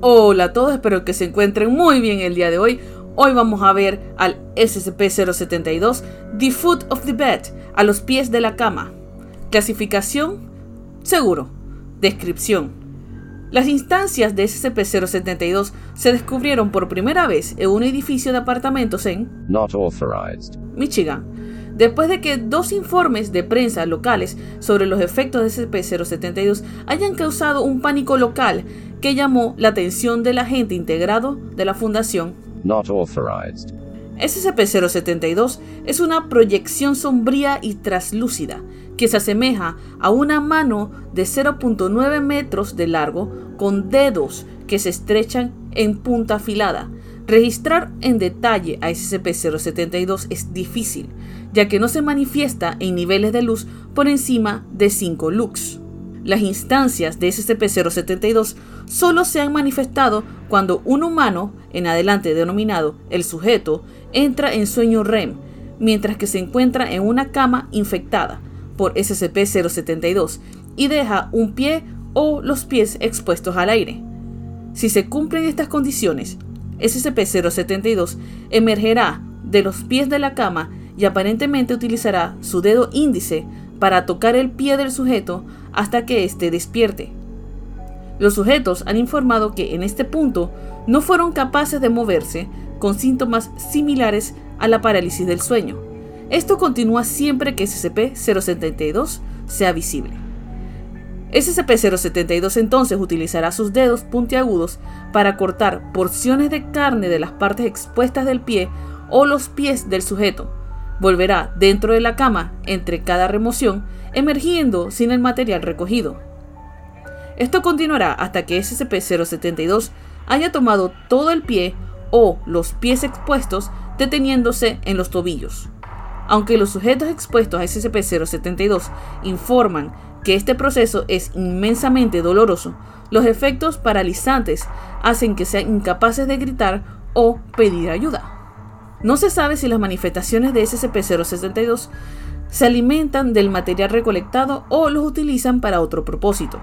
Hola a todos, espero que se encuentren muy bien el día de hoy. Hoy vamos a ver al SCP-072, The Foot of the Bed, a los pies de la cama. Clasificación, seguro. Descripción. Las instancias de SCP-072 se descubrieron por primera vez en un edificio de apartamentos en Not authorized. Michigan, después de que dos informes de prensa locales sobre los efectos de SCP-072 hayan causado un pánico local que llamó la atención del agente integrado de la Fundación. Not authorized. SCP-072 es una proyección sombría y traslúcida que se asemeja a una mano de 0.9 metros de largo con dedos que se estrechan en punta afilada. Registrar en detalle a SCP-072 es difícil, ya que no se manifiesta en niveles de luz por encima de 5 lux. Las instancias de SCP-072 solo se han manifestado cuando un humano, en adelante denominado el sujeto, entra en sueño REM, mientras que se encuentra en una cama infectada por SCP-072 y deja un pie o los pies expuestos al aire. Si se cumplen estas condiciones, SCP-072 emergerá de los pies de la cama y aparentemente utilizará su dedo índice para tocar el pie del sujeto hasta que éste despierte. Los sujetos han informado que en este punto no fueron capaces de moverse con síntomas similares a la parálisis del sueño. Esto continúa siempre que SCP-072 sea visible. SCP-072 entonces utilizará sus dedos puntiagudos para cortar porciones de carne de las partes expuestas del pie o los pies del sujeto. Volverá dentro de la cama entre cada remoción, emergiendo sin el material recogido. Esto continuará hasta que SCP-072 haya tomado todo el pie o los pies expuestos deteniéndose en los tobillos. Aunque los sujetos expuestos a SCP-072 informan que este proceso es inmensamente doloroso, los efectos paralizantes hacen que sean incapaces de gritar o pedir ayuda. No se sabe si las manifestaciones de SCP-072 se alimentan del material recolectado o los utilizan para otro propósito.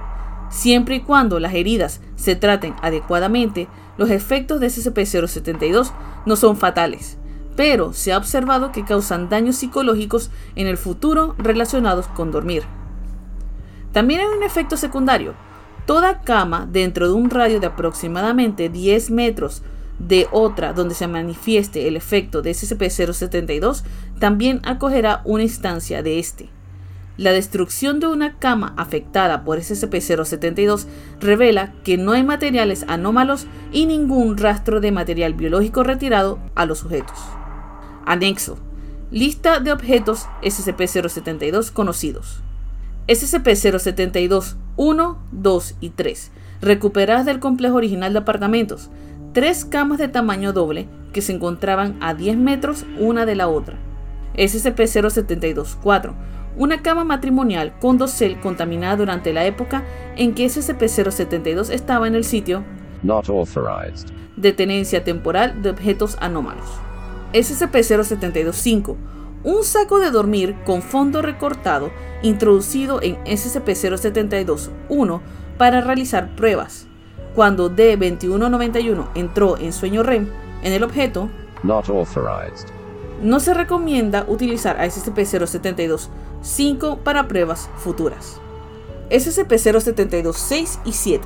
Siempre y cuando las heridas se traten adecuadamente, los efectos de SCP-072 no son fatales, pero se ha observado que causan daños psicológicos en el futuro relacionados con dormir. También hay un efecto secundario. Toda cama dentro de un radio de aproximadamente 10 metros de otra donde se manifieste el efecto de SCP-072 también acogerá una instancia de este. La destrucción de una cama afectada por SCP-072 revela que no hay materiales anómalos y ningún rastro de material biológico retirado a los sujetos. Anexo. Lista de objetos SCP-072 conocidos. SCP-072 1, 2 y 3, recuperadas del complejo original de apartamentos, tres camas de tamaño doble que se encontraban a 10 metros una de la otra. SCP-072 4, una cama matrimonial con dosel contaminada durante la época en que SCP-072 estaba en el sitio Not authorized. de tenencia temporal de objetos anómalos. SCP-072 5, un saco de dormir con fondo recortado introducido en SCP-072-1 para realizar pruebas. Cuando D-2191 entró en sueño REM en el objeto, Not authorized. no se recomienda utilizar a SCP-072-5 para pruebas futuras. SCP-072-6 y 7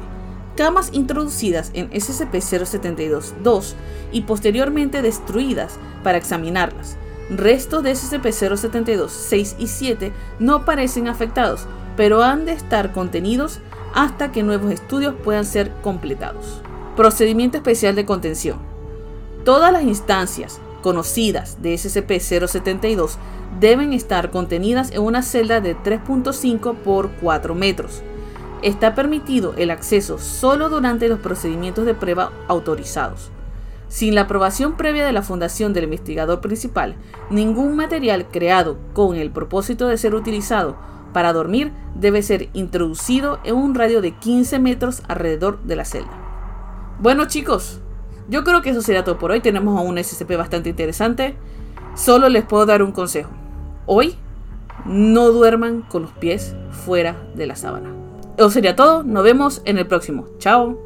camas introducidas en SCP-072-2 y posteriormente destruidas para examinarlas. Restos de SCP-072, 6 y 7 no parecen afectados, pero han de estar contenidos hasta que nuevos estudios puedan ser completados. Procedimiento especial de contención. Todas las instancias conocidas de SCP-072 deben estar contenidas en una celda de 3.5 por 4 metros. Está permitido el acceso solo durante los procedimientos de prueba autorizados. Sin la aprobación previa de la Fundación del investigador principal, ningún material creado con el propósito de ser utilizado para dormir debe ser introducido en un radio de 15 metros alrededor de la celda. Bueno chicos, yo creo que eso sería todo por hoy. Tenemos a un SCP bastante interesante. Solo les puedo dar un consejo. Hoy no duerman con los pies fuera de la sábana. Eso sería todo. Nos vemos en el próximo. Chao.